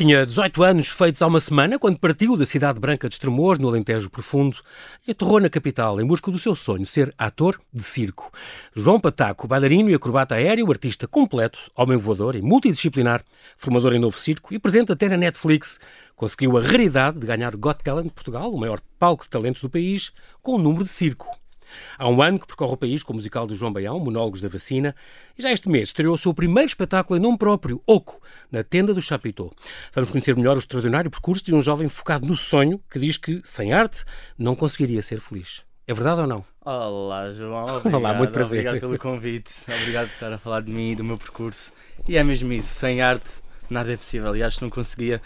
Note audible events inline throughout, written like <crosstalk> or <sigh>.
Tinha 18 anos feitos há uma semana quando partiu da cidade branca de Estremoz, no Alentejo Profundo, e aterrou na capital em busca do seu sonho, ser ator de circo. João Pataco, bailarino e acrobata aéreo, artista completo, homem voador e multidisciplinar, formador em novo circo e presente até na Netflix, conseguiu a raridade de ganhar Got Talent Portugal, o maior palco de talentos do país, com o um número de circo. Há um ano que percorre o país com o musical do João Baião, Monólogos da Vacina, e já este mês estreou o seu primeiro espetáculo em nome próprio, Oco, na tenda do Chapitão. Vamos conhecer melhor o extraordinário percurso de um jovem focado no sonho que diz que, sem arte, não conseguiria ser feliz. É verdade ou não? Olá, João. Obrigado, <laughs> Olá, muito prazer. Obrigado pelo convite. Obrigado por estar a falar de mim e do meu percurso. E é mesmo isso. Sem arte, nada é possível. E acho que não conseguia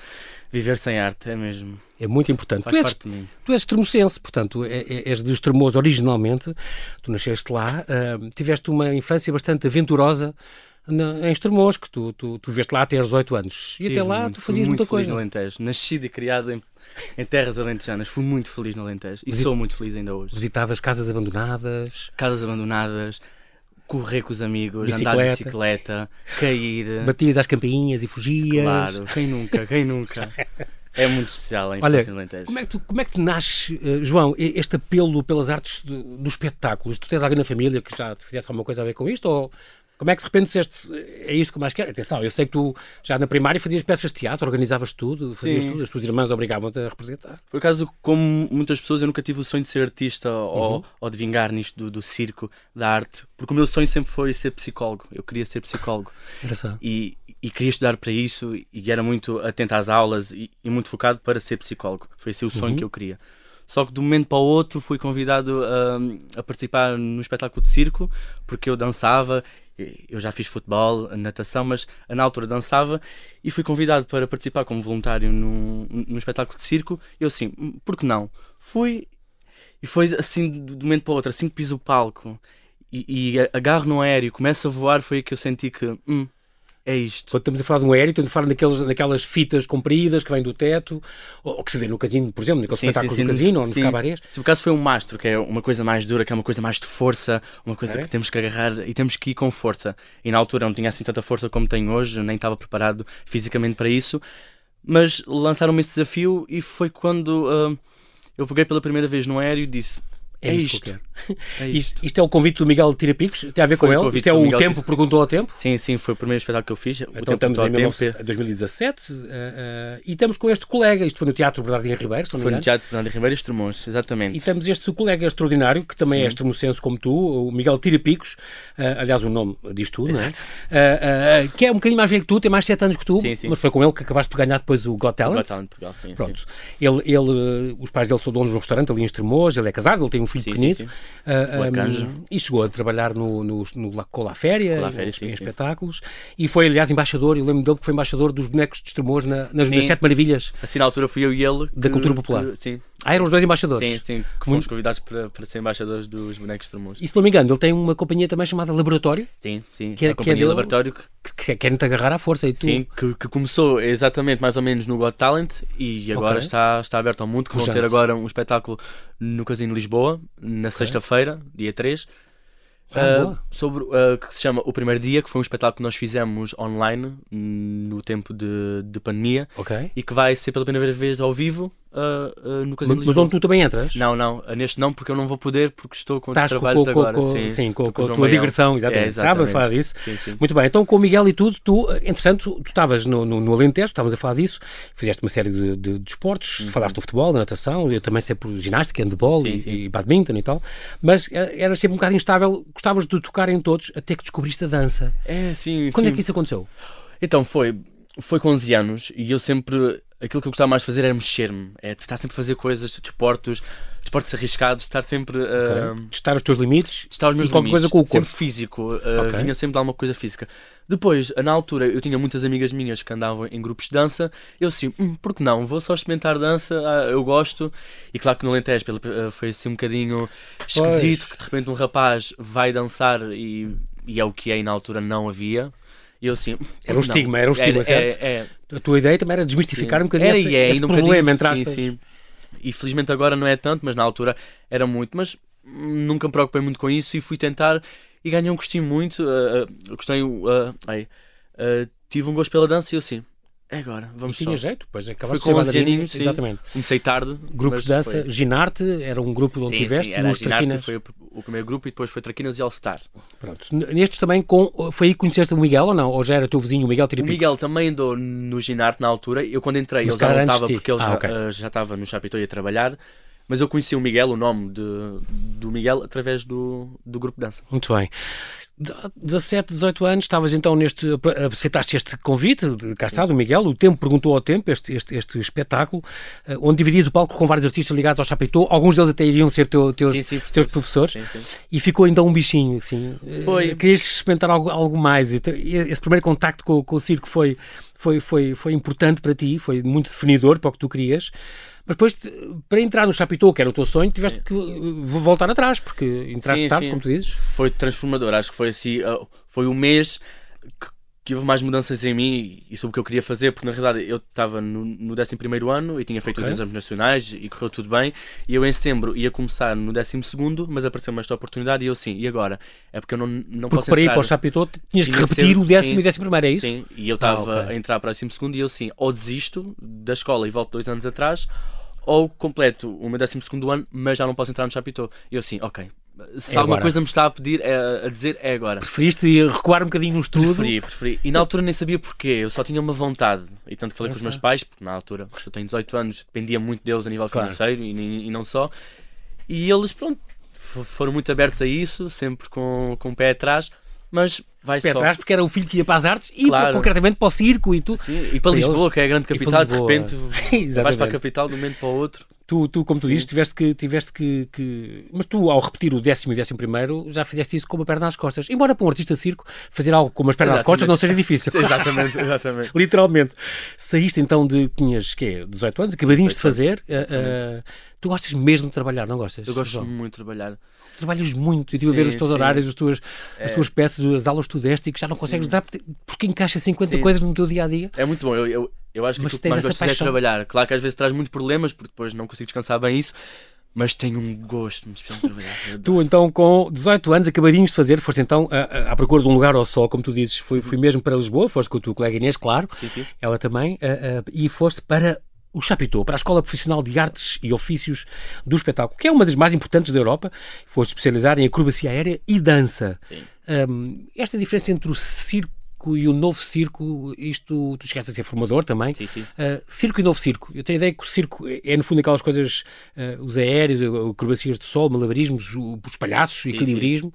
viver sem arte. É mesmo. É muito importante. Faz tu, és, parte de mim. tu és extremocense, portanto, é- é- és de Estremoz originalmente. Tu nasceste lá. ah, tiveste uma infância bastante aventurosa na, em Estremoz, que tu, tu, tu viveste lá até aos 18 anos. E até Tive lá muito- tu fui fazias muito muita feliz coisa. no Alentejo. Nascido e criado em, em terras alentejanas. Fui muito feliz no Alentejo. E Visi- sou muito feliz ainda hoje. Visitavas casas abandonadas, Casas abandonadas, correr com os amigos, andar de Bicicleta. bicicleta, cair. batias às campainhas e fugias. Claro, quem nunca, quem nunca. É muito especial a Olha, infância Alentejo. Como é que tu, como é que te nasce, eh, João, este apelo pelas artes do, do espetáculo? Tu tens alguém na família que já te fizesse alguma coisa a ver com isto? Ou como é que de repente disseste, é isto que mais quero? Atenção, eu sei que tu já na primária fazias peças de teatro, organizavas tudo, fazias Sim. tudo, as tuas irmãs obrigavam-te a representar. Por acaso, como muitas pessoas, eu nunca tive o sonho de ser artista Uhum. ou, ou de vingar nisto do, do circo, da arte, porque o meu sonho sempre foi ser psicólogo. Eu queria ser psicólogo e, e queria estudar para isso e era muito atento às aulas e, e muito focado para ser psicólogo. Foi esse o sonho Uhum. que eu queria. Só que de um momento para o outro fui convidado a, a participar no espetáculo de circo, porque eu dançava, eu já fiz futebol, natação, mas na altura dançava e fui convidado para participar como voluntário num, num espetáculo de circo. Eu assim, "Hum, por que não? Fui e foi assim de um momento para o outro, assim que piso o palco e, e agarro no aéreo, começo a voar, foi aí que eu senti que hum, é isto. Quando estamos a falar de um aéreo, estamos a falar daqueles, daquelas fitas compridas que vêm do teto, ou, que se vê no casino, por exemplo, naqueles Sim, espetáculos sim, sim, do casino ou nos sim. cabarés. Se por acaso foi um mastro, que é uma coisa mais dura, que é uma coisa mais de força, uma coisa Ok. que temos que agarrar e temos que ir com força. E na altura não tinha assim tanta força como tenho hoje, nem estava preparado fisicamente para isso, mas lançaram-me esse desafio e foi quando ah, eu peguei pela primeira vez no aéreo e disse: É, eu isto. É Isto, isto. é o convite do Miguel Tirapicos? Tem a ver Foi com ele? Isto é o Miguel tempo, Tira- perguntou ao tempo? Sim, sim, foi o primeiro espetáculo que eu fiz. Então estamos em tempo 19 2017 eh, eh, e estamos com este colega, isto foi no Teatro Bernardino Ribeiro, Foi no. Teatro Fernando Ribeiro e Estremoz, exatamente. E temos este colega extraordinário, que também é extremocense como tu, o Miguel Tirapicos, eh, aliás o nome diz tudo, não é? Eh, eh, que é um bocadinho mais velho que tu, tem mais 7 anos que tu, Sim, sim. mas foi com ele que acabaste por ganhar depois o Got Talent. Got Talent Portugal, sim, sim. Pronto. Ele, ele, os pais dele são donos de um restaurante ali em Estremoz, ele é casado, ele tem um filho Sim, pequenito. sim, sim. O um, e chegou a trabalhar no, no, no, La- com a La Féria, Féria, em, em espetáculos, e foi, aliás, embaixador, eu lembro dele que foi embaixador dos bonecos de Estremoz na, nas, nas Sete Maravilhas. Assim na altura fui eu e ele. Da que- cultura popular. que- sim, Ah, eram os dois embaixadores. sim, sim. Que fomos convidados para, para ser embaixadores dos bonecos Estremoz. E se não me engano, ele tem uma companhia também chamada Laboratório, Sim, sim. Que é- a que é companhia dele? Laboratório que, que, que querem-te agarrar à força. E tu, sim, que, que começou exatamente mais ou menos no Got Talent e agora Ok. está, está aberto ao mundo. Que vão Pujante. ter agora um espetáculo no Casino de Lisboa, na sexta-feira, dia 3. Ah, Uh, boa. sobre uh, que se chama O Primeiro Dia, que foi um espetáculo que nós fizemos online no tempo de, de pandemia Ok. e que vai ser pela primeira vez ao vivo uh, uh, no Casino Mas, mas onde tu também entras? Não, não, uh, neste não, porque eu não vou poder, porque estou com Estás com, trabalhos com, com, agora. com- sim, sim, com, com a tua digressão, exatamente. É, Já vamos falar disso. Sim, sim. Muito bem, então com o Miguel e tudo, tu, eh, entretanto, tu estavas no, no, no Alentejo, estávamos a falar disso, fizeste uma série de, de, de esportes, falaste do futebol, da natação, eu também sei por ginástica, handball Uhum. Sim, e, e badminton e tal, mas eh, eras sempre um bocado instável, gostavas de tocar em todos, até que descobriste a dança. É, sim, Quando é que isso aconteceu? Então foi, foi com 11 anos e eu sempre. Aquilo que eu gostava mais de fazer era mexer-me. É estar sempre a fazer coisas, desportos, desportos arriscados, estar sempre a. Ok. Testar os teus limites testar os meus e limites. coisa com o corpo. Sempre físico, uh, Ok. vinha sempre de alguma coisa física. Depois, na altura, eu tinha muitas amigas minhas que andavam em grupos de dança. Eu assim, hum, por que não? Vou só experimentar dança, ah, eu gosto. E claro que no Alentejo uh, foi assim um bocadinho esquisito que de repente um rapaz vai dançar e, e é o que é, e na altura não havia. E eu assim, Era um estigma, era um estigma, certo? É, é, A tua ideia também era desmistificar um bocadinho era esse, é, esse um problema, entre aspas. sim, sim. E felizmente agora não é tanto, mas na altura era muito. Mas nunca me preocupei muito com isso e fui tentar e ganhei um gostinho muito. ah, eu gostei. ai, ah, tive um gosto pela dança e eu assim. É agora, vamos e tinha só. jeito, Foi acabaste com de ser 11 bailarino, aninhos, sim. Exatamente. Comecei tarde. Grupos de dança, foi- Ginarte, era um grupo onde Sim, tiveste, sim, era Ginarte, Traquinas. foi o, o primeiro grupo e depois foi Traquinas e All Star. Pronto. Nestes também, com, foi aí que conheceste o Miguel ou não? Ou já era teu vizinho, o Miguel O Tiripico? Miguel também andou no Ginarte na altura. Eu quando entrei, Mas ele já não estava porque ele Ah, já, ok. eh, já estava no Chapitão a trabalhar. Mas eu conheci o Miguel, o nome de, do Miguel, através do, do grupo de dança. Muito bem. De- 17, 18 anos, estavas então neste. aceitaste este convite, de, cá está, do Miguel. O Tempo perguntou ao Tempo, este, este, este espetáculo, eh, onde dividias o palco com vários artistas ligados ao Chapitão. Alguns deles até iriam ser teu- teus, Sim, sim, teus professores. Sim, sim. E ficou então um bichinho, assim. Eh, Foi. Querias experimentar algo, algo mais. Esse primeiro contacto com, com o circo foi, foi, foi, foi importante para ti, foi muito definidor para o que tu querias. Mas depois, para entrar no Chapitão, que era o teu sonho, tiveste que eh, voltar atrás, porque entraste Sim, tarde, sim. como tu dizes. Foi transformador. Acho que foi assim. uh, foi o mês que, que houve mais mudanças em mim e sobre o que eu queria fazer, porque na realidade eu estava no, no 11 ano e tinha feito Ok. os exames nacionais e correu tudo bem. E eu em setembro ia começar no 12, mas apareceu-me esta oportunidade e eu sim, e agora? É porque eu não, não Porque posso para ir entrar. para o Chapitão tinhas que Tinha que repetir ser- o décimo sim, e décimo primeiro, é isso? Sim, e eu estava Ah, ok. a entrar para o 12 e eu sim, ou desisto da escola e volto dois anos atrás, ou completo o meu 12 ano, mas já não posso entrar no Chapitão. E eu sim, ok. Se É alguma coisa me está a pedir, é- a dizer, é agora. Preferiste recuar um bocadinho no estudo? Preferi, preferi. E na altura nem sabia porquê, eu só tinha uma vontade. E tanto falei com os meus pais, porque na altura eu tenho 18 anos, dependia muito deles a nível Claro. financeiro e, e- não só. E eles, pronto, foram muito abertos a isso, sempre com, com o pé atrás, mas vai Pé só. atrás, porque era o filho que ia para as artes e Claro. concretamente para o circo e tu. Sim, e para Para Lisboa, eles. que é a grande para capital, de repente <laughs> vais para a capital de um momento para o outro. Tu, tu, como tu dizes, tiveste que, tiveste que, que- Mas tu, ao repetir o décimo e décimo primeiro, já fizeste isso com uma perna às costas. Embora para um artista de circo, fazer algo com umas pernas às Exatamente. costas não seja difícil. Exatamente, exatamente. <laughs> Literalmente. Saíste então de. Tinhas quê? 18 anos, acabadinhos de 18 fazer. ah, ah, tu gostas mesmo de trabalhar, não gostas? Eu gosto João? muito de trabalhar. Trabalhas muito. Eu estive a ver os teus sim. horários, as tuas, as É. tuas peças, as aulas que tu deste e que já não consegues dar porque- encaixa 50 Sim. coisas no teu dia a dia. É muito bom. Eu, eu, eu acho que Mas aquilo que tens mais gosto é trabalhar. Claro que às vezes traz muitos problemas, porque depois não consigo descansar bem isso, mas tenho um gosto muito especial de trabalhar. Tu, então, com 18 anos, acabadinhos de fazer, foste então a- à procura de um lugar ao sol, como tu dizes, fui, fui mesmo para Lisboa, foste com a tua colega Inês, claro, Sim, sim. ela também, a- a- e foste para o Chapitão, para a Escola Profissional de Artes e Ofícios do Espetáculo, que é uma das mais importantes da Europa, foste especializar em acrobacia aérea e dança. Sim. Hum, esta diferença entre o circo e o novo circo, isto, tu chegaste a ser formador também, Sim, sim. Uh, circo e novo circo. Eu tenho a ideia que o circo é, é, no fundo, aquelas coisas, uh, os aéreos, acrobacias de sol, malabarismos, os palhaços, o Sim, equilibrismo.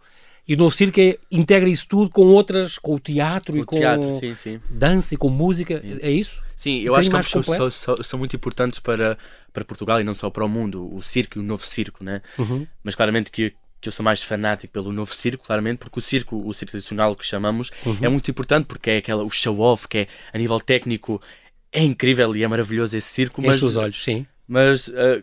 E o novo circo é, integra isso tudo com outras, com o teatro e com teatro, sim, sim. dança e com música. É isso? Sim, eu acho que ambos são, são, são muito importantes para, para Portugal e não só para o mundo, o circo e o novo circo, né? Uhum. Mas claramente que, que eu sou mais fanático pelo novo circo, claramente, porque o circo, o circo tradicional que chamamos, Uhum. é muito importante porque é aquela, o show-off, que é a nível técnico, é incrível e é maravilhoso esse circo, mas, Enche os olhos, sim. mas ah,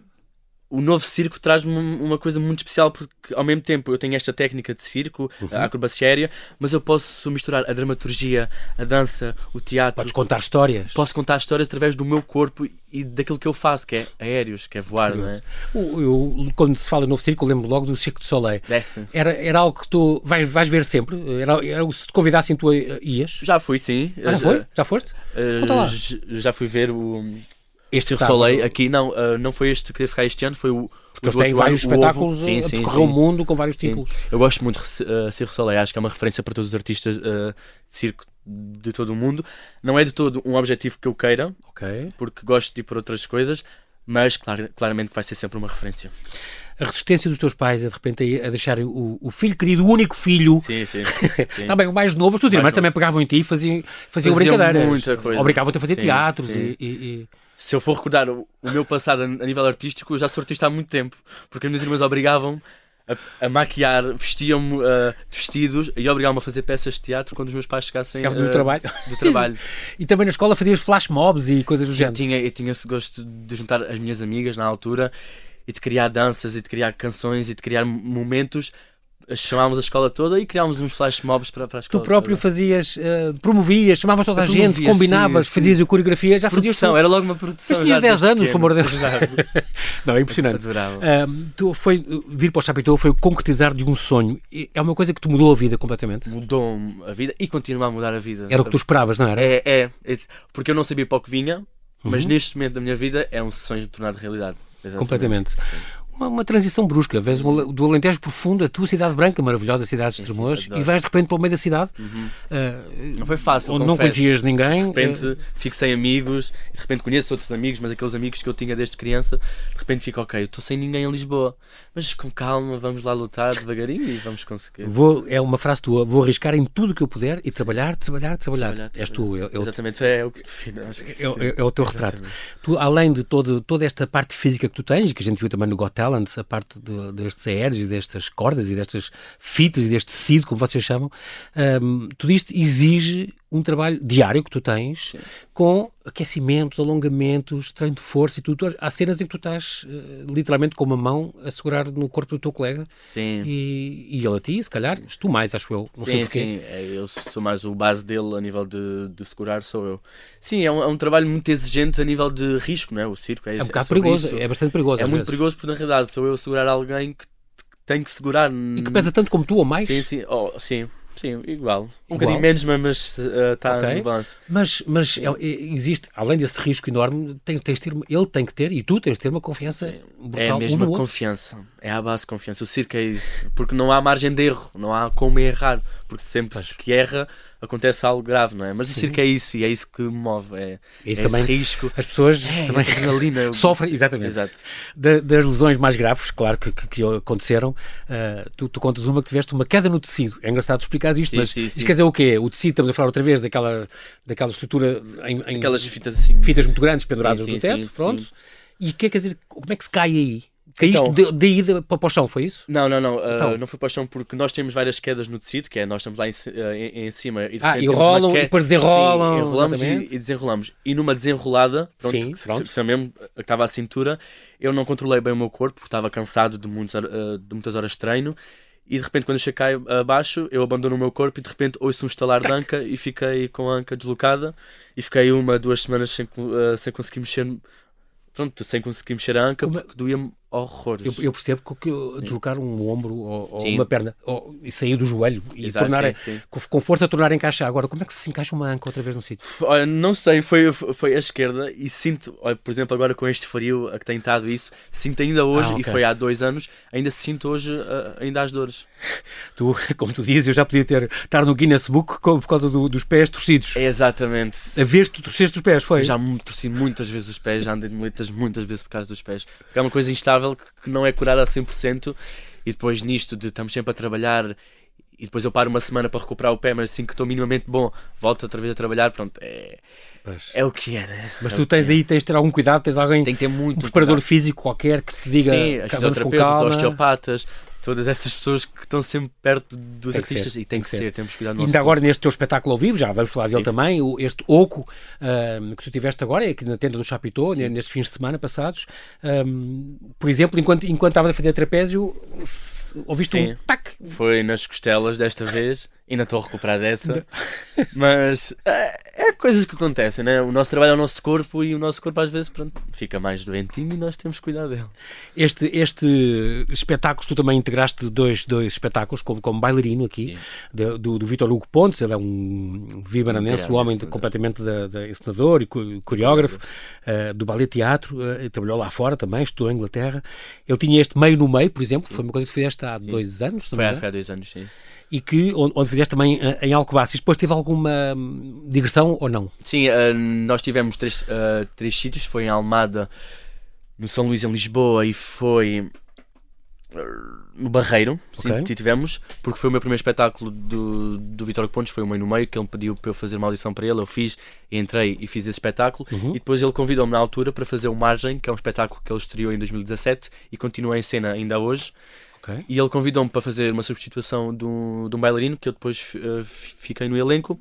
o novo circo traz-me uma coisa muito especial porque ao mesmo tempo eu tenho esta técnica de circo, Uhum. a acrobacia aérea, mas eu posso misturar a dramaturgia, a dança, o teatro. Podes contar histórias. Posso contar histórias através do meu corpo e daquilo que eu faço, que é aéreos, que é voar, não é? O- eu, quando se fala em novo circo, eu lembro logo do Circo de Soleil. É. Era, era algo que tu vais, vais ver sempre? Era, era- se te convidassem, tu uh, ias? Já fui, sim. Ah, já foi? Já foste? Eh, Conta lá. j- já fui ver o Este Circo está- Soleil aqui. Não, eh, não foi este que queria ficar este ano, foi o. Porque eles têm vários ano, espetáculos Sim, a sim, percorrer o sim. mundo com vários Sim. títulos. Eu gosto muito de uh, Circo Soleil, acho que é uma referência para todos os artistas eh, de circo de todo o mundo. Não é de todo um objetivo que eu queira, Ok. porque gosto de ir por outras coisas, mas clar- claramente vai ser sempre uma referência. a resistência dos teus pais a de repente a, deixarem o, o filho querido, o único filho. Sim, sim. <laughs> sim. Está bem, o mais novo, os teus irmãos também pegavam em ti e faziam, faziam, Faziam brincadeiras. muita coisa. Obrigavam-te a fazer Sim, teatros sim. e- e- e... Se eu for recordar o, o meu passado a, nível artístico, eu já sou artista há muito tempo, porque as minhas irmãs obrigavam a, a maquiar, vestiam-me ah, de vestidos e obrigavam-me a fazer peças de teatro quando os meus pais chegassem Chegavam do ah, trabalho. do trabalho. <laughs> E também na escola fazias flash mobs e coisas do género. tinha, eu tinha esse gosto de juntar as minhas amigas na altura e de criar danças e de criar canções e de criar momentos chamávamos a escola toda e criávamos uns flash mobs para, para a escola. Tu próprio toda. fazias, uh, promovias, chamavas toda a gente, combinavas, sim, fazias a coreografia, já fazias produção, era logo uma produção. Mas tinhas já 10 desde anos, pelo amor de. Deus. <laughs> Não, é impressionante. Tu foi, vir para o Chapitão foi o concretizar de um sonho. É uma coisa que te mudou a vida completamente. Mudou-me a vida e continua a mudar a vida. Era o que tu esperavas, não era? É, é, é, porque eu não sabia para o que vinha, mas Uhum. neste momento da minha vida é um sonho tornado realidade. Exatamente. Completamente. Sim. Uma, uma transição brusca. Vês uma- do Alentejo profundo, a tua cidade branca, maravilhosa cidade de Sim, sim, Estremoz, e vais de repente para o meio da cidade, Uhum. uh, Não foi fácil, onde não conhecias ninguém. De repente uh, fico sem amigos, de repente conheço outros amigos, mas aqueles amigos que eu tinha desde criança, de repente fico, ok, eu estou sem ninguém em Lisboa, mas com calma, vamos lá lutar devagarinho e vamos conseguir. Vou, é uma frase tua, vou arriscar em tudo o que eu puder e trabalhar, trabalhar, trabalhar. Trabalhar, És tu, é, é o- Exatamente, é o que define. é o- sim. é o teu retrato. Exatamente. Tu, além de todo, toda esta parte física que tu tens, que a gente viu também no Got Talent, a parte de- destes aéreos e destas cordas e destas fitas e deste tecido, como vocês chamam, hum, tudo isto exige um trabalho diário que tu tens com aquecimentos, alongamentos, treino de força e tudo. Há cenas em que tu estás eh, literalmente com uma mão a segurar no corpo do teu colega Sim. e, e ele a ti, se calhar, tu mais, acho eu. Não sei Sim, porquê. sim, é, eu sou mais o base dele a nível de, de segurar, sou eu. Sim, é um, é um trabalho muito exigente a nível de risco, não é? O circo é, É um bocado sobre perigoso, isso. é bastante perigoso. É muito vezes. perigoso porque na realidade sou eu a segurar alguém que que tem que segurar. E que pesa tanto como tu ou mais. Sim, sim, oh, sim, sim, igual. Um Igual. bocadinho menos, mas está Ok. no balanço. Mas, mas é- é- existe, além desse risco enorme, tens, tens ter, ele tem que ter, e tu tens de ter uma confiança Sim. brutal É um a outro. confiança. É a base de confiança. O circo é isso. Porque não há margem de erro. Não há como errar. Porque sempre Pois. que erra acontece algo grave, não é? Mas o Sim. circo é isso. E é isso que me move. É, isso é também. esse risco. As pessoas É, também adrenalina. <laughs> sofrem, exatamente. Exato. Da- das lesões mais graves, claro, que, que- que aconteceram, ah, tu, tu contas uma que tiveste uma queda no tecido. É engraçado explicar isto, Sim, mas sim, isto sim. quer dizer o quê? O tecido, estamos a falar outra vez daquela, daquela estrutura em, em Aquelas fitas assim. fitas muito grandes penduradas no teto, pronto. E o que é que quer dizer, como é que se cai aí? Caíste Então- de- daí de- para, para o chão, foi isso? Não, não, não. ah, Então. não foi paixão porque nós temos várias quedas no tecido, que é nós estamos lá em, ah, em- em cima e de Ah, e rolam, que- e depois desenrolam, Sim, enrolamos e, e desenrolamos. E numa desenrolada, pronto, Sim, que, pronto. que se- mesmo que estava à cintura, eu não controlei bem o meu corpo porque estava cansado de, muitos, ah, de muitas horas de treino. E de repente, quando eu cheguei abaixo, eu abandono o meu corpo e de repente ouço um estalar de anca e fiquei com a anca deslocada. E fiquei uma, duas semanas sem, ah, sem conseguir mexer. Pronto, sem conseguir mexer a anca Como é- porque doía-me horrores. Eu, eu percebo que, eu- deslocar um ombro ou, ou uma perna ou, e sair do joelho e Exato, tornar, sim, sim. Com, com força tornar encaixar. Agora, como é que se encaixa uma anca outra vez no sítio? Olha, não sei, foi, foi a esquerda e sinto, olha, por exemplo, agora com este frio a que tem estado isso, sinto ainda hoje, Ah, ok. e foi há dois anos, ainda sinto hoje ah, ainda as dores. Tu, <laughs> como tu dizes, eu já podia ter estar no Guinness Book por causa do- dos pés torcidos. Exatamente. A vez que tu torceste os pés, foi? Eu já me torci muitas vezes os pés, já andei de muletas muitas vezes por causa dos pés. Porque é uma coisa instável que, que não é curada a 100%. E depois nisto de estamos sempre a trabalhar e depois eu paro uma semana para recuperar o pé, mas assim que estou minimamente bom, volto outra vez a trabalhar. Pronto, é, Pois. é o que é, né? Mas É tu tens é. aí, tens de ter algum cuidado, tens alguém, Tem que ter muito um preparador cuidado. físico qualquer que te diga Sim, as "Cá, vamos com fisioterapeutas, os calma. osteopatas, todas essas pessoas que estão sempre perto dos Tem artistas ser, e tem que ser, temos que cuidar do E nosso ainda agora neste teu espetáculo ao vivo, já vamos falar dele Sim. também, este Oco que tu tiveste agora, aqui na tenda do Chapitão, nestes fins de semana passados, ahm, por exemplo, enquanto, enquanto estavas a fazer trapézio, ouviste Sim. um tac, Foi nas costelas desta vez, ainda estou a recuperar dessa, <laughs> mas é, é coisas que acontecem, né? O nosso trabalho é o nosso corpo e o nosso corpo às vezes pronto, fica mais doentinho e nós temos que cuidar dele. Este, este espetáculo, tu também integraste dois, dois espetáculos como, como bailarino aqui, Sim. de- do, do Vitor Hugo Pontes, ele é um vibaranense, um homem de- completamente da, da encenador e co- coreógrafo uh, do ballet teatro, uh, e trabalhou lá fora também, estudou em Inglaterra. Ele tinha este meio no meio, por exemplo, foi uma coisa que fizeste há dois anos, não Foi foi há dois anos, sim. E que, onde, onde fizeste também uh, em Alcobaças. Depois teve alguma hum, digressão ou não? Sim, ah, nós tivemos três, ah, três sítios, foi em Almada, no São Luís em Lisboa e foi no Barreiro, sim, Ok. que tivemos, porque foi o meu primeiro espetáculo do, do Vitório Pontes, foi o meio no meio, que ele pediu para eu fazer uma audição para ele, eu fiz, entrei e fiz esse espetáculo, Uhum. e depois ele convidou-me na altura para fazer o Margem, que é um espetáculo que ele estreou em 2017 e continua em cena ainda hoje, Ok. e ele convidou-me para fazer uma substituição de um, de um bailarino, que eu depois fi- fiquei no elenco.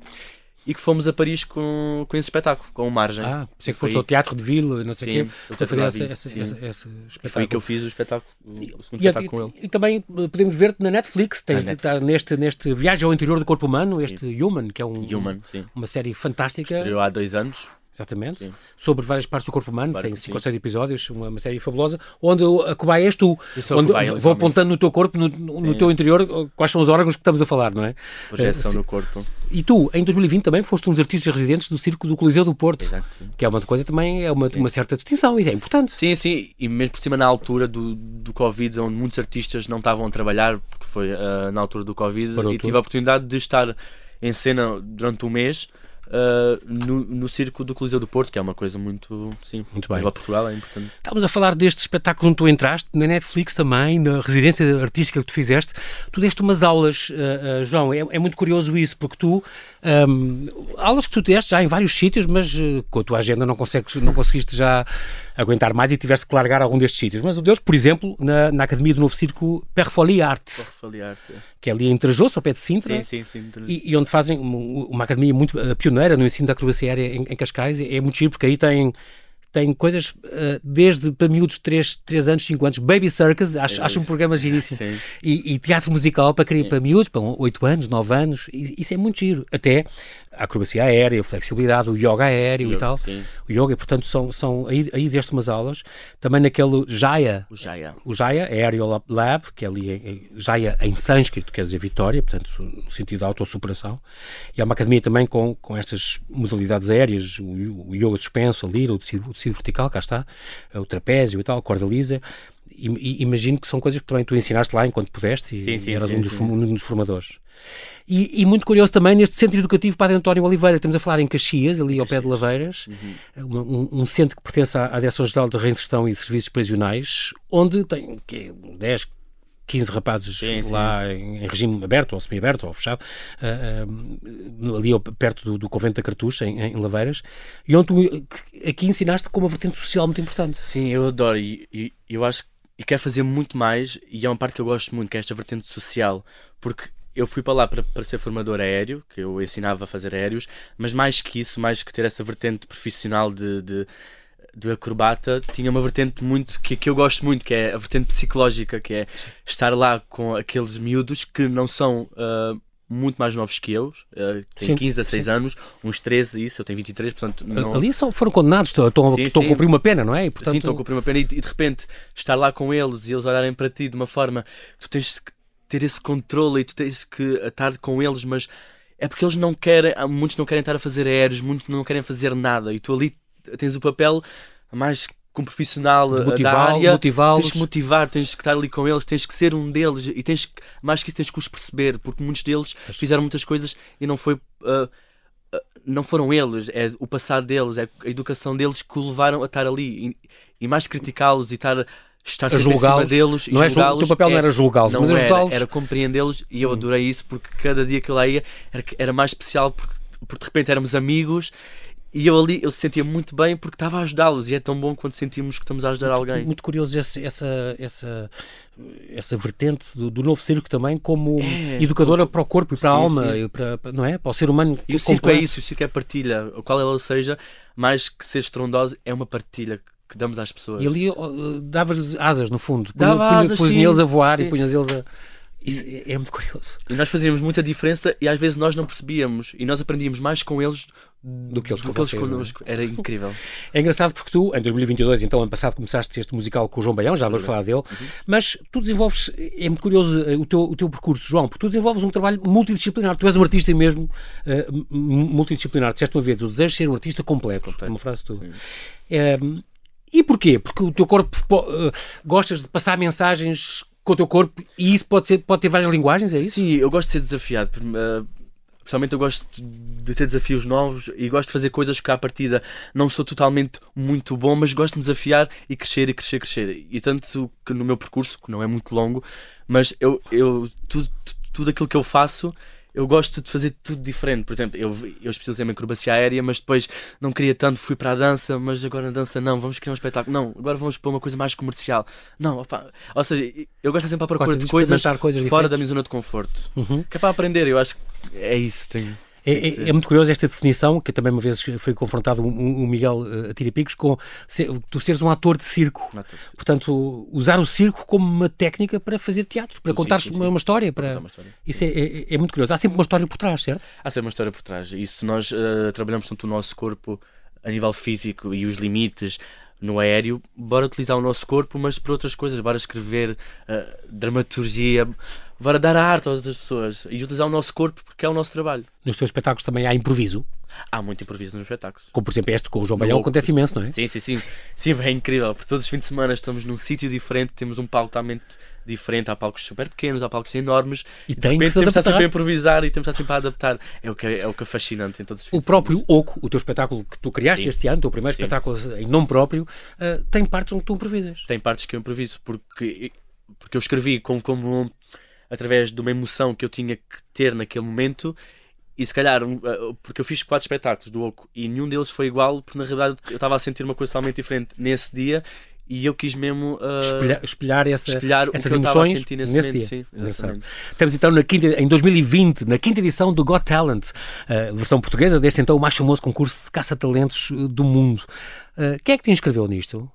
e que fomos a Paris com, com esse espetáculo, com o Margem. Ah, você que foste ao Teatro de Vila, não sei o quê, para fazer essa, essa, esse, esse espetáculo. Foi que eu fiz o espetáculo, o segundo e, espetáculo com ele. E também eh, podemos ver-te na Netflix, tens na Netflix. neste, neste Viagem ao Interior do Corpo Humano, este sim. Human, que é um, Human, uma série fantástica. Estreou há dois anos. Exatamente. Sim. Sobre várias partes do corpo humano, claro tem cinco ou seis episódios, uma, uma, série fabulosa, onde a cobaia és tu. Onde cobaia, vou apontando no teu corpo, no, no, teu interior, quais são os órgãos que estamos a falar, não é? Projeção no corpo. E tu, em 2020, também foste um dos artistas residentes do Circo do Coliseu do Porto. Exato. Que é uma coisa também, é uma, uma certa distinção, e é importante. Sim, sim, e mesmo por cima na altura do, do Covid, onde muitos artistas não estavam a trabalhar, porque foi uh, na altura do Covid, Parou e tudo. tive a oportunidade de estar em cena durante um mês uh, no, no circo do Coliseu do Porto, que é uma coisa muito, sim, muito bem. Portugal é importante. Estávamos a falar deste espetáculo onde tu entraste, na Netflix também, na residência artística que tu fizeste. Tu deste umas aulas, uh, uh, João, é, é, muito curioso isso, porque tu, um, aulas que tu deste já em vários sítios, mas com a tua agenda não, consegues, não conseguiste já aguentar mais e tiveste que largar algum destes sítios. Mas o Deus, por exemplo, na, na Academia do Novo Circo Perfolie Art, Art é. que é ali em Trajoso, ao pé de Sintra, sim, sim, sim. E, e, onde fazem uma academia muito pioneira no ensino da acrobacia aérea em, em Cascais. É, é muito giro porque aí tem tem coisas uh, desde para miúdos de 3, 3 anos, 5 anos, Baby Circus, acho, é acho um programa <laughs> giríssimo. E, e, teatro musical para, para miúdos, para 8 anos, 9 anos, isso é muito giro. Até a acrobacia aérea, a flexibilidade, o yoga aéreo yoga, e tal. Sim. O yoga, portanto, são, são aí, aí deste umas aulas. Também naquele Jaya. O Jaya. O Jaya, Aerial Lab, que é ali, é, Jaya em sânscrito, quer dizer vitória, portanto, no sentido da autossuperação. E é uma academia também com, com estas modalidades aéreas, o, o yoga suspenso, a lira, o o tecido vertical, cá está, o trapézio e tal, a corda lisa. I, imagino que são coisas que também tu ensinaste lá enquanto pudeste e, sim, sim, eras sim, um, dos, um dos formadores. E, e, muito curioso também neste centro educativo Padre António Oliveira, estamos a falar em Caxias, ali ao pé de Laveiras, uhum. um, um, centro que pertence à, à Direção-Geral de Reinserção e Serviços Prisionais, onde tem que, 10, 15 rapazes sim, lá sim. Em, em, regime aberto ou semi-aberto ou fechado, uh, uh, ali perto do, do, Convento da Cartucha, em, em, Laveiras, e onde tu aqui ensinaste com uma vertente social muito importante. Sim, eu adoro e, e eu acho e quero fazer muito mais, e é uma parte que eu gosto muito, que é esta vertente social, porque eu fui para lá para, para ser formador aéreo, que eu ensinava a fazer aéreos, mas mais que isso, mais que ter essa vertente profissional de, de, de acrobata, tinha uma vertente muito que, que eu gosto muito, que é a vertente psicológica, que é estar lá com aqueles miúdos que não são uh, muito mais novos que eu, uh, têm sim, 15 a 6 sim. anos, uns 13, isso, eu tenho 23, portanto. Não... Ali só foram condenados, estão, sim, estão a cumprir uma pena, não é? E, portanto... Sim, estão a cumprir uma pena e, e, de repente estar lá com eles e eles olharem para ti de uma forma que tu tens que ter esse controle e tu tens que estar com eles, mas é porque eles não querem, muitos não querem estar a fazer aéreos, muitos não querem fazer nada e tu ali tens o papel mais como profissional da área, tens que motivar, tens que estar ali com eles, tens que ser um deles e tens que, mais que isso tens que os perceber, porque muitos deles fizeram muitas coisas e não foi uh, não foram eles, é o passado deles, é a educação deles que o levaram a estar ali e, e mais criticá-los e estar estar a julgá-los deles não é, o teu papel é, não era julgá-los, mas ajudá-los. Era, era compreendê-los e eu hum. adorei isso porque cada dia que eu lá ia era, era mais especial porque, porque de repente éramos amigos e eu ali eu sentia muito bem porque estava a ajudá-los e é tão bom quando sentimos que estamos a ajudar muito, alguém. Muito curioso essa, essa, essa, essa vertente do, do novo circo também como é, educadora para o corpo e para sim, a alma, sim. E para, não é? Para o ser humano. E o circo é isso, o circo é partilha, qual ela seja, mais que ser estrondosa, é uma partilha que damos às pessoas. E ali uh, dava-lhes asas, no fundo. Dava punha, punha, eles a voar sim. e punhas eles a. Isso é, é muito curioso. E nós fazíamos muita diferença e às vezes nós não percebíamos e nós aprendíamos mais com eles do que eles, do que eles connosco. Era incrível. É engraçado porque tu, em 2022, então, ano passado, começaste este musical com o João Baião, já vamos falar dele, uhum. mas tu desenvolves, é muito curioso eh, o teu, o teu percurso, João, porque tu desenvolves um trabalho multidisciplinar. Tu és um artista mesmo uh, multidisciplinar. Disseste uma vez, o desejo de ser um artista completo. completo. Uma frase tua. É, e porquê? Porque o teu corpo uh, gostas de passar mensagens com o teu corpo e isso pode, ser, pode ter várias linguagens, é isso? Sim, eu gosto de ser desafiado. Uh, pessoalmente eu gosto de ter desafios novos e gosto de fazer coisas que à partida não sou totalmente muito bom, mas gosto de me desafiar e crescer e crescer, crescer. E tanto que no meu percurso, que não é muito longo, mas eu, eu tudo, tudo aquilo que eu faço eu gosto de fazer tudo diferente. Por exemplo, eu, eu especializei-me em acrobacia aérea, mas depois não queria tanto, fui para a dança, mas agora na dança não, vamos criar um espetáculo. Não, agora vamos para uma coisa mais comercial. Não, opa, ou seja, eu gosto sempre à procura de coisas, coisas fora da minha zona de conforto. Uhum. Que é para aprender, eu acho que é isso. Tenho... É, é, é, muito curioso esta definição, que também uma vez foi confrontado o, o Miguel uh, Atirapicos, com se, tu seres um ator de circo. Um ator de circo. Portanto, usar o circo como uma técnica para fazer teatros, para contar uma, uma, história. Para... Uma história. Isso é, é, é, muito curioso. Há sempre uma história por trás, certo? Há sempre uma história por trás. E se nós uh, trabalhamos tanto o nosso corpo a nível físico e os limites no aéreo, bora utilizar o nosso corpo, mas para outras coisas, bora escrever uh, dramaturgia, bora dar arte às outras pessoas e utilizar o nosso corpo porque é o nosso trabalho. Nos teus espetáculos também há improviso? Há muito improviso nos espetáculos. Como por exemplo este com o João Baião, acontece imenso, não é? Sim, sim, sim. Sim, é incrível. Por todos os fins de semana estamos num sítio diferente, temos um palco totalmente diferente. Há palcos super pequenos, há palcos enormes. E de repente temos de estar sempre a improvisar e temos de estar sempre a adaptar. É o que é, é, o que é fascinante em todos os O próprio Oco, o teu espetáculo que tu criaste sim. este ano, o teu primeiro sim. espetáculo em nome próprio, uh, tem partes onde tu improvisas. Tem partes que eu improviso porque, porque eu escrevi como, como através de uma emoção que eu tinha que ter naquele momento. E se calhar, uh, porque eu fiz quatro espetáculos do Oco e nenhum deles foi igual, porque na realidade eu estava a sentir uma coisa totalmente diferente nesse dia e eu quis mesmo uh, espelhar, espelhar, essa, espelhar essas emoções nesse, nesse dia. Sim, Estamos então na quinta, em 2020, na quinta edição do Got Talent, uh, versão portuguesa deste então o mais famoso concurso de caça-talentos do mundo. Uh, quem é que te inscreveu nisto?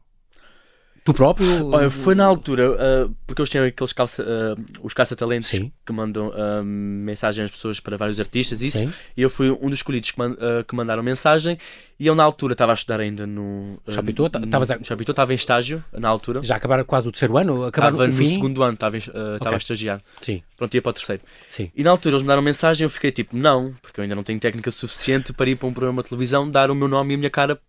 Tu próprio? Olha, foi na altura, uh, porque eles têm aqueles calça, uh, os caça-talentos que mandam uh, mensagem às pessoas para vários artistas, isso, Sim. e eu fui um dos escolhidos que, man, que, mandaram mensagem, e eu na altura estava a estudar ainda no. Chapitou? Chapitou, estava em estágio na altura. Já acabaram quase o terceiro ano? Estava no, no segundo ano, estava, estava okay. a estagiar. Sim. Pronto, ia para o terceiro. Sim. E na altura eles mandaram mensagem, eu fiquei tipo, não, porque eu ainda não tenho técnica suficiente para ir para um programa de televisão, dar o meu nome e a minha cara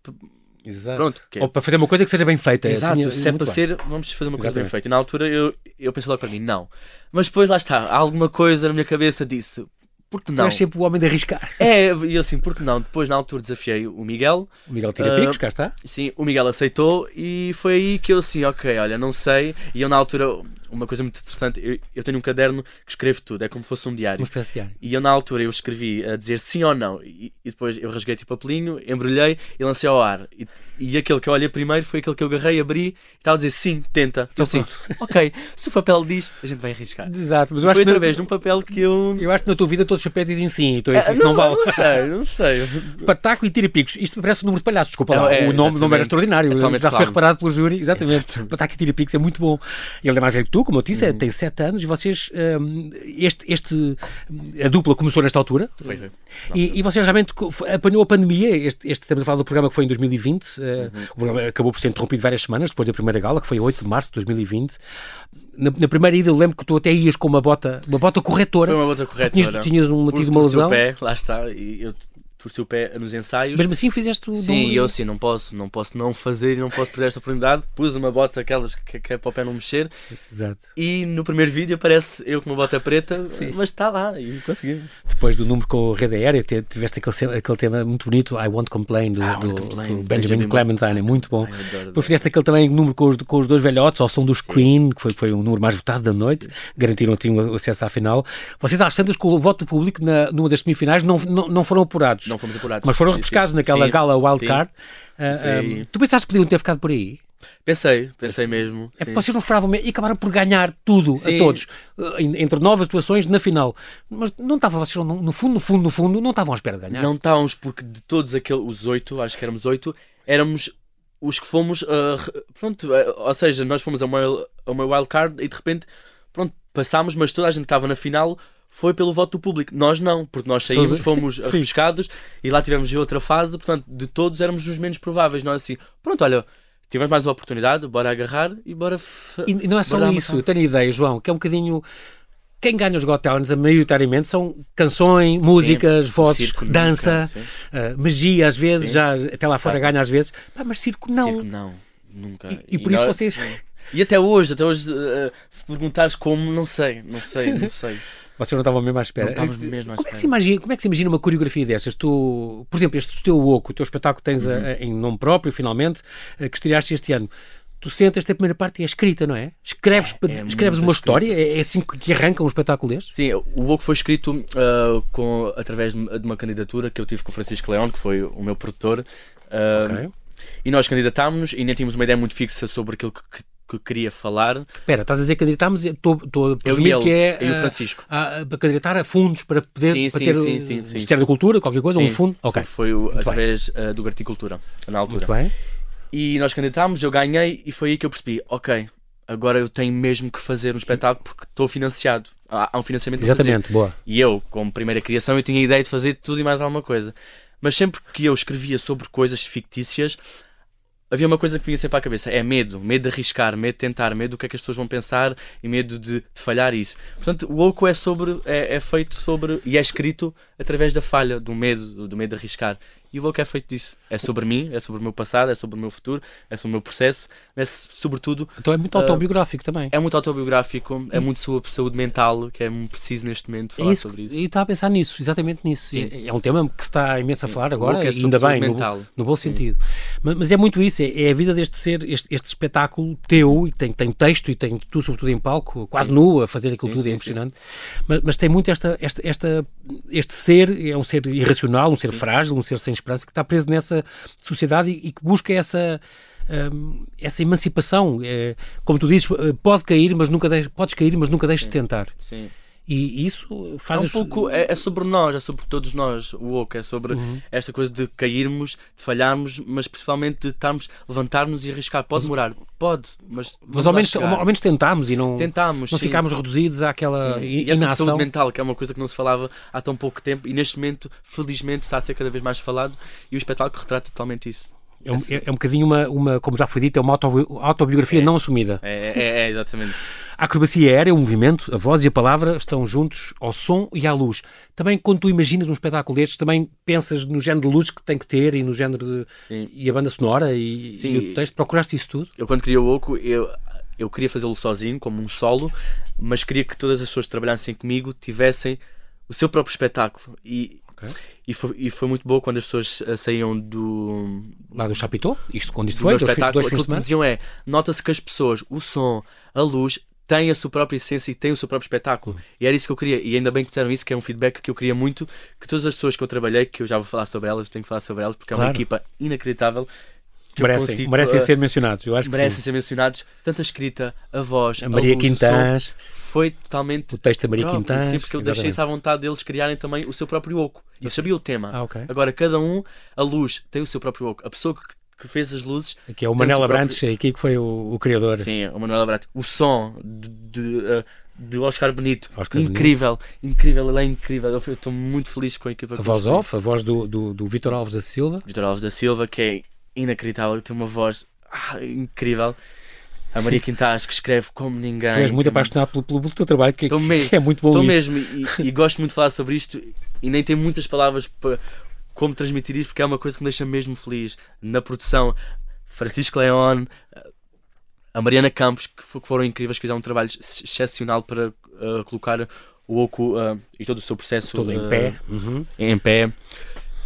Exato. Pronto, é... Ou para fazer uma coisa que seja bem feita. Exato, tinha... se é para ser, vamos fazer uma coisa Exatamente. bem feita. E na altura eu, eu pensei logo para mim, não. Mas depois lá está, alguma coisa na minha cabeça disse, porque não? Tu és sempre o homem de arriscar. É, e assim, porque não? Depois na altura desafiei o Miguel. O Miguel tira picos, uh, cá está. Sim, o Miguel aceitou e foi aí que eu assim, ok, olha, não sei. E eu na altura uma coisa muito interessante. Eu, eu, tenho um caderno que escrevo tudo, é como se fosse um diário. Uma espécie de diário. E eu, na altura, eu escrevi a dizer sim ou não. E, e depois eu rasguei tipo papelinho, embrulhei e lancei ao ar. E, e, aquele que eu olhei primeiro foi aquele que eu agarrei, abri e estava a dizer sim, tenta. Então, assim, ok, se o papel diz, a gente vai arriscar. Exato, mas eu acho foi através na... de um papel que eu. Eu acho que na tua vida todos papéis dizem sim, então isso, é, não, não, vale. Não sei, <laughs> não sei. Pataco e tirapicos. Isto parece o número de palhaços, desculpa lá. É, o nome, nome era extraordinário. É Já foi reparado pelo júri, exatamente. Exato. Pataco e tirapicos é muito bom. Ele é mais velho que tu, como eu disse, hum. tem sete anos e vocês. Um, este, este, a dupla começou nesta altura. Foi, foi. E, e vocês realmente apanhou a pandemia. Este, este, estamos a falar do programa que foi em 2020. Uh, uhum. O programa acabou por ser interrompido várias semanas depois da primeira gala, que foi 8 de março de 2020. Na, na primeira ida, eu lembro que tu até ias com uma bota, uma bota corretora. Foi uma bota corretora. Tinhas, tinhas uma, tido uma lesão. pé, lá está. E eu torci o pé nos ensaios. Mesmo assim fizeste o Sim, e eu sim, não posso, não posso não fazer e não posso perder esta oportunidade. Pus uma bota aquelas que, que é para o pé não mexer. Exato. E no primeiro vídeo aparece eu com uma bota preta, sim. mas está lá e conseguimos. Depois do número com a rede aérea, tiveste aquele, aquele tema muito bonito, I Won't Complain, do, do, complain. do Benjamin, Benjamin Clementine, é muito bom. Depois fizeste aquele também número com os, com os dois velhotes, ao som dos Queen, que foi, foi o número mais votado da noite, garantiram que tinham acesso à final. Vocês às tantas, com o voto do público na, numa das semifinais, não, não, não foram apurados. Não fomos apurados. Mas foram repescados naquela sim, gala wildcard. Uh, ah, um, tu pensaste que podiam ter ficado por aí? Pensei, pensei mesmo. É porque vocês não esperavam e acabaram por ganhar tudo sim. a todos, ah, entre novas atuações na final. Mas não estavam vocês, no fundo, no fundo, no fundo, não estavam à espera de ganhar. Não estávamos, porque de todos aqueles, os oito, acho que éramos oito, éramos os que fomos, uh, pronto, uh, ou seja, nós fomos a uma, a uma wildcard e de repente, pronto, passámos, mas toda a gente que estava na final foi pelo voto do público. Nós não, porque nós saímos, fomos <laughs> arriscados e lá tivemos outra fase, portanto, de todos éramos os menos prováveis. Nós assim, pronto, olha, tivemos mais uma oportunidade, bora agarrar e bora. E não é só isso, eu tenho ideia, João, que é um bocadinho. Quem ganha os Got Talents, maioritariamente, são canções, músicas, sim, vozes, dança, nunca, uh, magia, às vezes, sim. já até lá fora ganha às vezes. Pá, mas circo não. Circo não, nunca. E, e por e isso nós, vocês. Sim. E até hoje, até hoje, uh, se perguntares como, não sei, não sei, não sei. <laughs> Vocês não estavam mesmo à espera. Não estávamos mesmo à espera. Como é, que se imagina, como é que se imagina uma coreografia dessas? Tu, por exemplo, este teu Oco, o teu espetáculo tens uhum. a, a, em nome próprio, finalmente, a, que estreaste este ano. Tu sentas a primeira parte e é escrita, não é? Escreves, é, é escreves uma história? É, é, assim que arranca um espetáculo deste? Sim, o Oco foi escrito uh, com, através de uma candidatura que eu tive com o Francisco Leão, que foi o meu produtor. Uh, okay. E nós candidatámos-nos e nem tínhamos uma ideia muito fixa sobre aquilo que, que queria falar. Espera, estás a dizer candidatámos, estou a presumir que é e o Francisco. A, a, candidatar a fundos para poder sim, para sim, ter sim, o sim, Ministério da Cultura, qualquer coisa, um fundo. Okay. Foi, através uh, do Garticultura, na altura. Muito bem. E nós candidatámos, eu ganhei e foi aí que eu percebi, ok, agora eu tenho mesmo que fazer um espetáculo porque estou financiado. Há, há um financiamento Exatamente, boa. E eu, como primeira criação, eu tinha a ideia de fazer tudo e mais alguma coisa. Mas sempre que eu escrevia sobre coisas fictícias, havia uma coisa que vinha sempre à cabeça: é medo, medo de arriscar, medo de tentar, medo do que é que as pessoas vão pensar e medo de, de falhar isso. Portanto, o Oco é sobre, é, é, feito sobre e é escrito através da falha, do medo, do medo de arriscar. E o Vogue é feito disso. É sobre mim, é sobre o meu passado, é sobre o meu futuro, é sobre o meu processo, é sobretudo. Então é muito autobiográfico uh, também. É muito autobiográfico, é muito sobre saúde mental, que é preciso neste momento falar é isso, sobre isso. E está a pensar nisso, exatamente nisso. É, é, um tema que se está imenso a falar Sim. agora, é ainda bem, mental. no, no bom Sim. sentido. Mas, mas, é muito isso, é, é, a vida deste ser, este, este espetáculo teu, e tem, tem texto e tem tudo, sobretudo em palco, quase sim. nu, a fazer aquilo tudo, é impressionante. Mas, mas, tem muito esta, esta, esta, este ser, é um ser irracional, um ser frágil, um ser sem esperança, que está preso nessa sociedade e, e que busca essa. Um, essa emancipação, é, como tu dizes, eh, pode cair, mas nunca deixe, podes cair, mas nunca deixes de tentar. Sim. E isso faz é um pouco é, é, sobre nós, é sobre todos nós. O woke é sobre uhum. esta coisa de cairmos, de falharmos, mas principalmente de estarmos, levantar-nos e arriscar. Pode demorar, pode, mas mas ao menos, ao menos tentámos e não tentamos, não sim. ficámos reduzidos àquela sim. e essa saúde mental que é uma coisa que não se falava há tão pouco tempo e neste momento felizmente está a ser cada vez mais falado e o espetáculo retrata totalmente isso. É um, é, é um bocadinho uma, uma, como já foi dito, é uma autobiografia é, não assumida. É, é, é, exatamente. A acrobacia aérea, o movimento, a voz e a palavra estão juntos ao som e à luz. Também, quando tu imaginas um espetáculo destes, também pensas no género de luzes que tem que ter e no género de. Sim. e a banda sonora e, Sim. e o texto. Procuraste isso tudo? Eu, quando queria o Oco, eu, eu queria fazê-lo sozinho, como um solo, mas queria que todas as pessoas que trabalhassem comigo tivessem o seu próprio espetáculo. E Okay. E, foi, e foi muito boa quando as pessoas uh, saíam do. Lá do Chapitão? Isto quando isto foi? Do espetáculo, dois aquilo que diziam é: nota-se que as pessoas, o som, a luz, têm a sua própria essência e têm o seu próprio espetáculo. E era isso que eu queria. E ainda bem que disseram isso, que é um feedback que eu queria muito. Que todas as pessoas que eu trabalhei, que eu já vou falar sobre elas, tenho que falar sobre elas, porque claro. é uma equipa inacreditável. Merecem, consegui, merecem uh, ser mencionados, eu acho merecem ser mencionados, tanto a escrita, a voz, a Maria Quintans foi totalmente. O texto da Maria Quintana. Sim, porque eu deixei-se à vontade deles criarem também o seu próprio oco. E sabia o tema. Ah, okay. Agora, cada um, a luz tem o seu próprio oco. A pessoa que, que fez as luzes. Aqui é o Manela Brantes, próprio... aqui que foi o, o, criador. Sim, o Manuel Brantes. O som de, de, de Oscar Benito. Oscar incrível, Benito. incrível, ele é incrível. Eu estou muito feliz com a equipa. A voz off, a voz do, do, do Vitor Alves da Silva. Vitor Alves da Silva, que é inacreditável, tem uma voz ah, incrível. A Maria <laughs> Quintas, que escreve como ninguém. Tu és muito apaixonado pelo, pelo, teu trabalho, que, que é muito bom Estou mesmo, e, e, <laughs> gosto muito de falar sobre isto, e nem tenho muitas palavras para como transmitir isto, porque é uma coisa que me deixa mesmo feliz. Na produção, Francisco León, a Mariana Campos, que foram incríveis, que fizeram um trabalho excepcional para uh, colocar o Oco uh, e todo o seu processo todo em pé. Uhum. Em pé.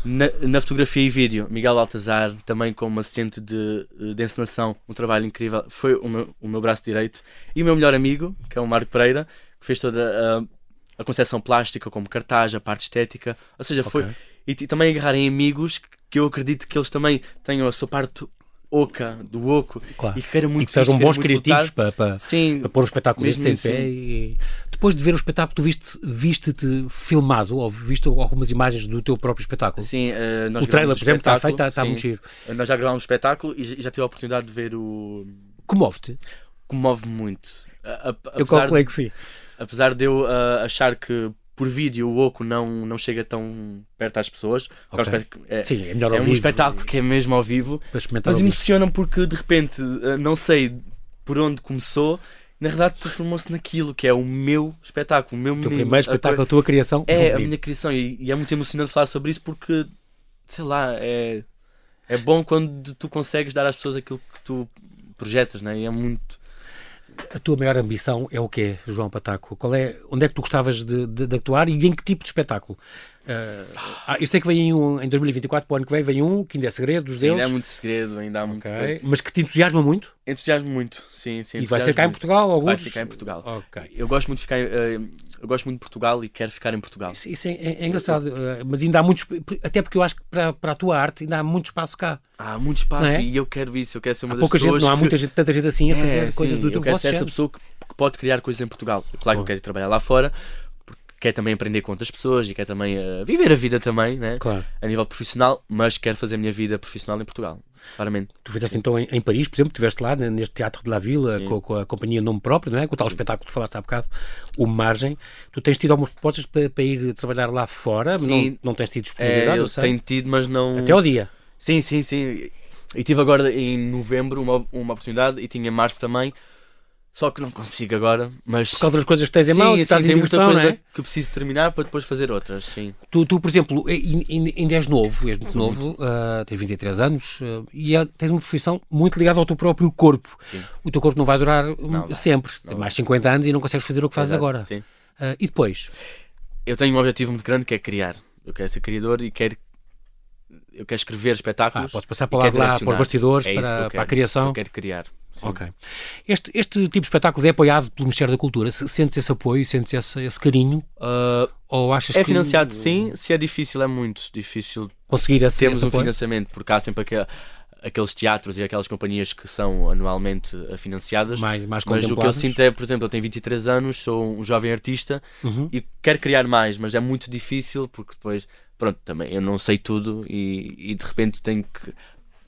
Na, na, fotografia e vídeo, Miguel Altazar, também como assistente de, de encenação, um trabalho incrível, foi o meu, o meu braço direito. E o meu melhor amigo, que é o Marco Pereira, que fez toda a, a concepção plástica, como cartaz, a parte estética. Ou seja, foi. Okay. E, e, também agarrar em amigos que eu acredito que eles também tenham a sua parte oca, do oco, claro. e que queiram muito e que sejam bons criativos para, para, Sim, para pôr o espetáculo deste em pé. E, depois de ver o espetáculo, tu viste-te viste filmado ou viste algumas imagens do teu próprio espetáculo? Sim, uh, nós O trailer, por exemplo, está feito, está, está muito giro. Nós já gravámos o espetáculo e já tive a oportunidade de ver o. Comove-te? Comove muito. A, a, eu calculei que sim. Apesar de eu uh, achar que por vídeo o Oco não, não chega tão perto às pessoas. Okay. É, Sim, é melhor ao É um espetáculo que é mesmo ao vivo. Mas emociona porque de repente eh, não sei por onde começou. Na verdade, transformou-se naquilo que é o meu espetáculo, o meu o teu primeiro espetáculo, a, a tua criação. É, a minha criação. E, e, é muito emocionante falar sobre isso porque, sei lá, é, é bom quando tu consegues dar às pessoas aquilo que tu projetas, né? E é muito a tua maior ambição é o quê, João Pataco? Qual é, onde é que tu gostavas de, de, de, atuar e em que tipo de espetáculo? Ah, eu sei que vem um em 2024, para o ano que vem, vem um que ainda é segredo dos deuses. ainda é muito segredo, ainda há muito. Mas que te entusiasma muito. Entusiasmo muito, sim, sim. e vai ser cá em entusiasmo Portugal, muito. alguns? Vai ficar em Portugal. Ok. Eu gosto muito de ficar. eh, eu gosto muito de Portugal e quero ficar em Portugal. Isso, isso é, é- é engraçado, eh, mas ainda há muitos. Até porque eu acho que para, para a tua arte ainda há muito espaço cá. Há muito espaço é? e eu quero isso. Eu quero ser uma Há das pouca gente, pessoas. não há muita gente, tanta gente assim a fazer É, coisas sim, do eu teu quero vosso ser essa género. pessoa que, que pode criar coisas em Portugal. Claro que eu quero trabalhar lá fora, quero também aprender com outras pessoas e quero também eh, viver a vida também, né? Claro. a nível profissional, mas quero fazer a minha vida profissional em Portugal, claramente. Tu fizeste então em, em Paris, por exemplo, estiveste lá né, neste Teatro de la Villa Sim. com, com a companhia Nome Próprio, não é? com o tal espetáculo que falaste há bocado, o Margem. Tu tens tido algumas propostas para, para ir trabalhar lá fora, Sim. não, não tens tido É, disponibilidade, eu eu sei. tenho tido, mas não. Até ao dia. Sim, sim, sim. E tive agora em novembro uma, uma oportunidade e tinha em março também. Só que não consigo agora, mas. Por causa das coisas que tens em sim, mãos, sim, estás em tem muita coisa não é? que preciso terminar para depois fazer outras, sim. Tu, tu, por exemplo, ai- ai- ainda és novo, és muito novo, ah, tens 23 anos ah, e é- tens uma profissão muito ligada ao teu próprio corpo. Sim. O teu corpo não vai durar hum, Não vai. sempre. Tens mais 50 anos e não consegues fazer o que fazes Exato, agora. Sim. Ah, e depois? Eu tenho um objetivo muito grande que é criar. Eu quero ser criador e quero. Eu quero escrever Ah, espetáculos. podes passar para lá, lá para os bastidores, É para, para a criação. Eu quero criar. sim. Ok. Este, este tipo de espetáculos é apoiado pelo Ministério da Cultura? Se- Sentes esse apoio, sentes esse, esse carinho? Ah, Ou achas é que financiado sim, se é difícil, é muito difícil conseguir esse, termos esse um apoio? financiamento, porque há sempre aqua- aqueles teatros e aquelas companhias que são anualmente eh, financiadas. Mais, mais Mas o que eu sinto é, por exemplo, eu tenho 23 anos, sou um jovem artista Uhum. e quero criar mais, mas é muito difícil porque depois, pronto, também eu não sei tudo e, e de repente tenho que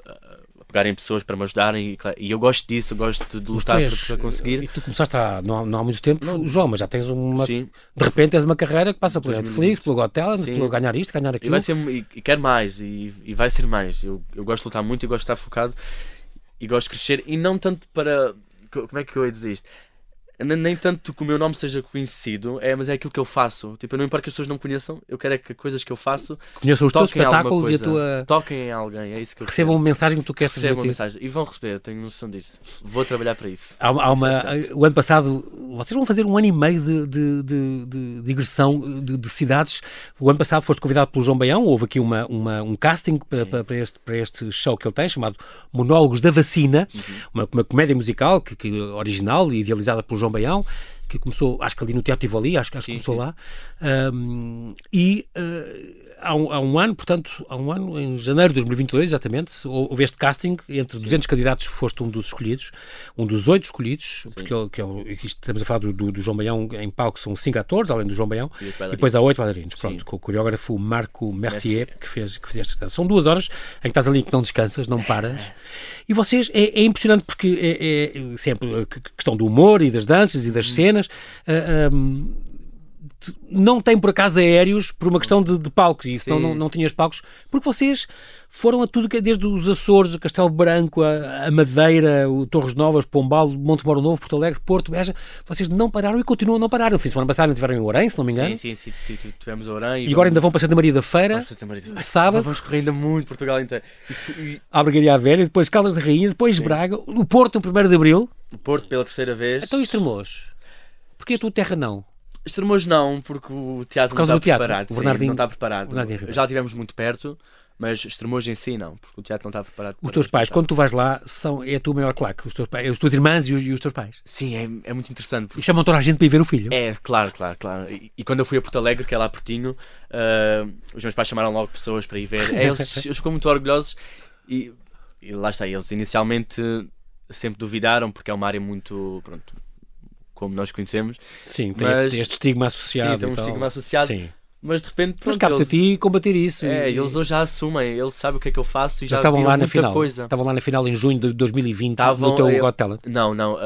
ah, pegar em pessoas para me ajudarem e, e eu gosto disso, eu gosto de lutar és- para, conseguir. E tu começaste há, não, há, não há muito tempo, João, mas já tens uma. Sim, De repente tens uma carreira que passa 2020. Netflix, pelo Sim. pelo ganhar isto, ganhar e aquilo. vai ser e, e quero mais e, e vai ser mais. Eu, eu gosto de lutar muito e gosto de estar focado e gosto de crescer e não tanto para co- como é que eu ia dizer isto? Nem, tanto que o meu nome seja conhecido, é, mas é aquilo que eu faço. Tipo, não importa que as pessoas não me conheçam, eu quero é que coisas que eu faço Conheçam os teus espetáculos e a tua. toquem em alguém, é isso que eu Recebam uma mensagem que tu queres Recebam uma mensagem. E vão receber, eu tenho noção disso. Vou trabalhar para isso. Há, há uma, é o ano passado, vocês vão fazer um ano e meio de, de, de, de digressão de, de cidades. O ano passado foste convidado pelo João Baião, houve aqui uma, uma- um casting para, para, para este, para este show que ele tem, chamado Monólogos da Vacina, Uhum. uma, uma comédia musical que, que, original e idealizada pelo João Baião, que começou, acho que ali no Teatro Tivoli, acho, acho que Sim, começou sim. lá. Um, e uh, há, um, há um ano, portanto, há um ano, em janeiro de 2022, exatamente, hou- houve este casting, entre 200 candidatos foste um dos escolhidos, um dos oito escolhidos, porque ele, que é o- estamos a falar do, do, do João Baião em palco, são cinco atores, além do João Baião, E e depois há oito bailarinos, pronto, Sim. com o coreógrafo Marco Mercier, Mercier. que fez, que fez esta São duas horas em que estás ali que não descansas, não paras, <laughs> e vocês, é, é impressionante porque é, é sempre a que- questão do humor e das danças e das Uhum. cenas, ah, ah, não tem por acaso aéreos por uma questão de, de palcos e Sim. não, não tinhas palcos porque vocês foram a tudo é desde os Açores, o Castelo Branco, a, a Madeira, o Torres Novas, Pombal, Monte Moro Novo, Porto Alegre, Porto, Beja, vocês não pararam e continuam a não parar. No fim de semana passado não tiveram em Orem, se não me engano, Sim, sim, sim, tivemos a Orã e agora ainda vão para Santa Maria da Feira, Vamos, sábado, vamos correr ainda muito Portugal inteiro. E e à Velha, depois Caldas da Rainha, depois Braga, o Porto no 1 de Abril, o Porto pela terceira vez. então e Estremoz? Porquê a tua terra não? Extremos não, porque o teatro Por causa não do está teatro, preparado. o sim, Bernardinho- não está preparado. Bernardinho. Já estivemos muito perto, mas Extremos em si não, porque o teatro não está preparado. Os teus pais, quando tu vais lá, são, é a tua maior claque, os teus pais, as tuas irmãs e os, e os teus pais. Sim, é, é muito interessante. E Porque... chamam toda a gente para ir ver o filho. É, claro, claro, claro. E, e quando eu fui a Porto Alegre, que é lá pertinho, ah, os meus pais chamaram logo pessoas para ir ver. É, eles, <laughs> eles ficam muito orgulhosos e, e lá está, eles inicialmente sempre duvidaram, porque é uma área muito, pronto, como nós conhecemos, Sim, tem Mas- este, estigma associado. Sim, tem um tal. estigma associado. Sim. mas de repente, Mas pronto, cabe-te a eles, ti combater isso. é, e- eles hoje já assumem, eles sabem o que é que eu faço e já estavam lá na final. coisa. Estavam lá na final em junho de 2020 Estavam, no teu eu- Got Talent. Não, não,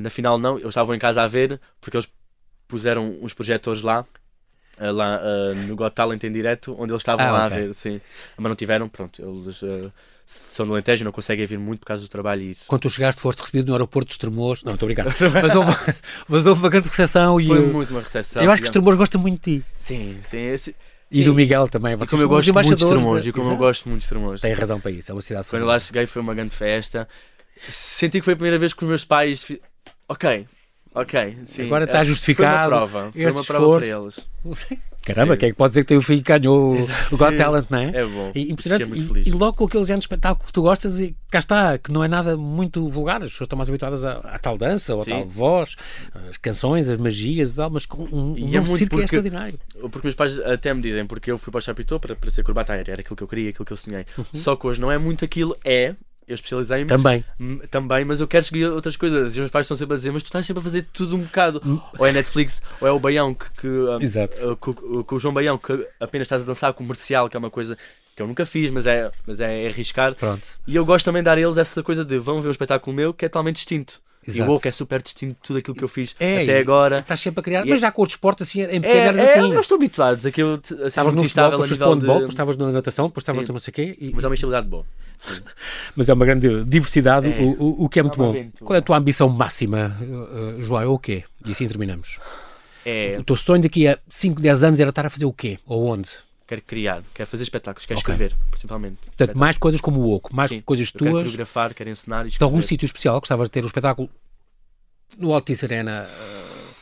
na final não, eles estavam em casa a ver, porque eles puseram uns projetores lá, ah, lá ah, no Got Talent em direto, onde eles estavam Ah, lá ok. a ver, sim. Mas não tiveram, pronto, eles ah, são do Alentejo, não conseguem vir muito por causa do trabalho e isso. Quando tu chegaste, foste recebido no aeroporto de Estremoz. Não, estou brincar. <laughs> mas, houve, mas houve uma grande recepção e Foi eu, muito uma recepção. eu acho que digamos. Estremoz gosta muito de ti. Sim, sim. esse- E sim. do Miguel também. E como eu os gosto muito de Estremoz, da- e como eu gosto muito de Estremoz. Tem razão para isso, é uma cidade Quando lá cheguei foi uma grande festa. Senti que foi a primeira vez que os meus pais. Ok, Ok, sim. Agora está justificado Foi uma prova. Foi uma prova para eles. Caramba, Sim. quem é que pode dizer que tem o filho que ganhou Exato, o Got sim. Talent, não é? É bom. E, impressionante. E, feliz. e logo com aquele género de espetáculo que tu gostas, e cá está, que não é nada muito vulgar. As pessoas estão mais habituadas à, à tal dança ou à Sim. tal voz, as canções, as magias e tal, mas com um, um E é muito que é porque- extraordinário. Porque meus pais até me dizem, porque eu fui para o Chapitão para, para ser corbata aérea, era aquilo que eu queria, aquilo que eu sonhei. Uhum. Só que hoje não é muito aquilo, é. Eu especializei-me Também. hum, também, mas eu quero seguir outras coisas. E os meus pais estão sempre a dizer, mas tu estás sempre a fazer tudo um bocado. Ou é Netflix, ou é o Baião, que, que, hum, Exato. com, com o João Baião, que apenas estás a dançar comercial, que é uma coisa que eu nunca fiz, mas é, mas é arriscar. Pronto. E eu gosto também de dar a eles essa coisa de vão ver um espetáculo meu que é totalmente distinto. Exato. E o Woke é super distinto de tudo aquilo que eu fiz É, até agora. Estás sempre a criar, mas é- já com o desporto assim, em É, pequenas é, assim. eu estou habituado a que eu te- a ser Estavas no futebol, estável a depois foste para nível o handball, de... estavas na natação, depois estavas no não sei o quê. e- Mas é uma estabilidade boa. Mas é uma grande diversidade, É. o, o- o que é muito É bom. aventura. Qual é a tua ambição máxima, uh, uh, João? É o quê? E assim terminamos. É, O teu sonho daqui a 5, 10 anos era estar a fazer o quê? Ou onde? quero criar, quero fazer espetáculos, quero Ok. escrever, principalmente. Portanto, mais coisas como o Oco, mais Sim, coisas Eu quero tuas. coreografar, quero ensinar e De algum sítio especial, gostavas de ter um espetáculo no Altice Arena? uh,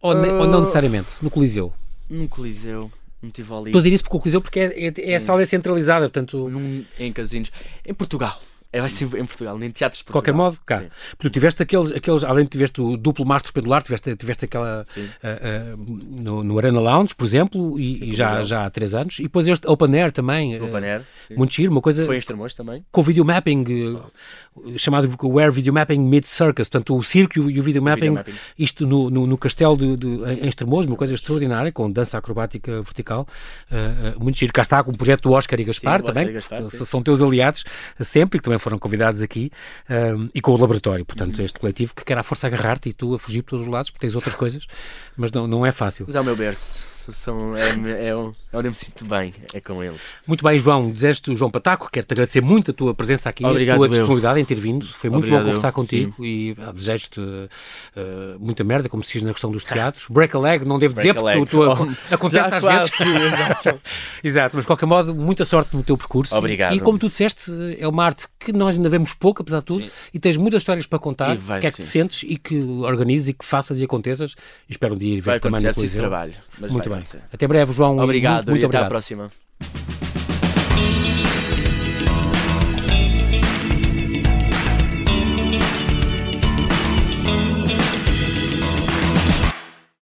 ou, ne- ou não Uh, necessariamente? No Coliseu? Num coliseu, não tive ali. Estou a dizer isso porque o Coliseu porque é, é, é a sala é centralizada, portanto, Num, em casinos. Em Portugal. É, vai ser em Portugal, nem teatros de de qualquer Portugal. modo, cá. Sim. Porque tu tiveste aqueles, aqueles, além de tiveste o duplo mastro pendular, tiveste, tiveste aquela uh, uh, no, no Arena Lounge, por exemplo, e, Sim, e já, já há três anos, e depois este Open Air também, uh, Paner. sim. muito giro, uma coisa Foi em Estremoz também. com videomapping, uh, chamado Where Videomapping Meets Circus, portanto o circo e o, o videomapping, videomapping. isto no, no, no castelo de, de, em Estremoz, uma coisa extraordinária, com dança acrobática vertical, uh, muito giro. Cá está com o projeto do Oscar e Gaspar também, Gaspar, são teus aliados sempre, que também foram convidados aqui, um, e com o laboratório, portanto Uhum. este coletivo que quer à força agarrar-te e tu a fugir por todos os lados, porque tens outras coisas, mas não, não é fácil. Mas é o meu berço. São, é, é, o- é onde eu me sinto bem, é com eles. Muito bem, João, desejo João Pataco, quero-te agradecer muito a tua presença aqui, Obrigado, a tua eu. disponibilidade em ter vindo. Foi muito Obrigado, bom conversar eu. contigo e ah, desejo-te ah, muita merda, como se diz na questão dos teatros. Break a leg, não devo dizer, Break porque tu, tu, Oh, acontece às quase, vezes. sim, exato. <laughs> Exato, mas de qualquer modo, muita sorte no teu percurso. Obrigado. E como tu disseste, é uma arte que nós ainda vemos pouco, apesar de tudo, Sim. e tens muitas histórias para contar. Vai, que é que te sentes e que organizes e que faças e aconteças. E espero um dia ir Vai ver também acontecer, no Coliseu. trabalho. Muito vai bem. acontecer. Até breve, João. Obrigado muito, muito e até à obrigado. próxima.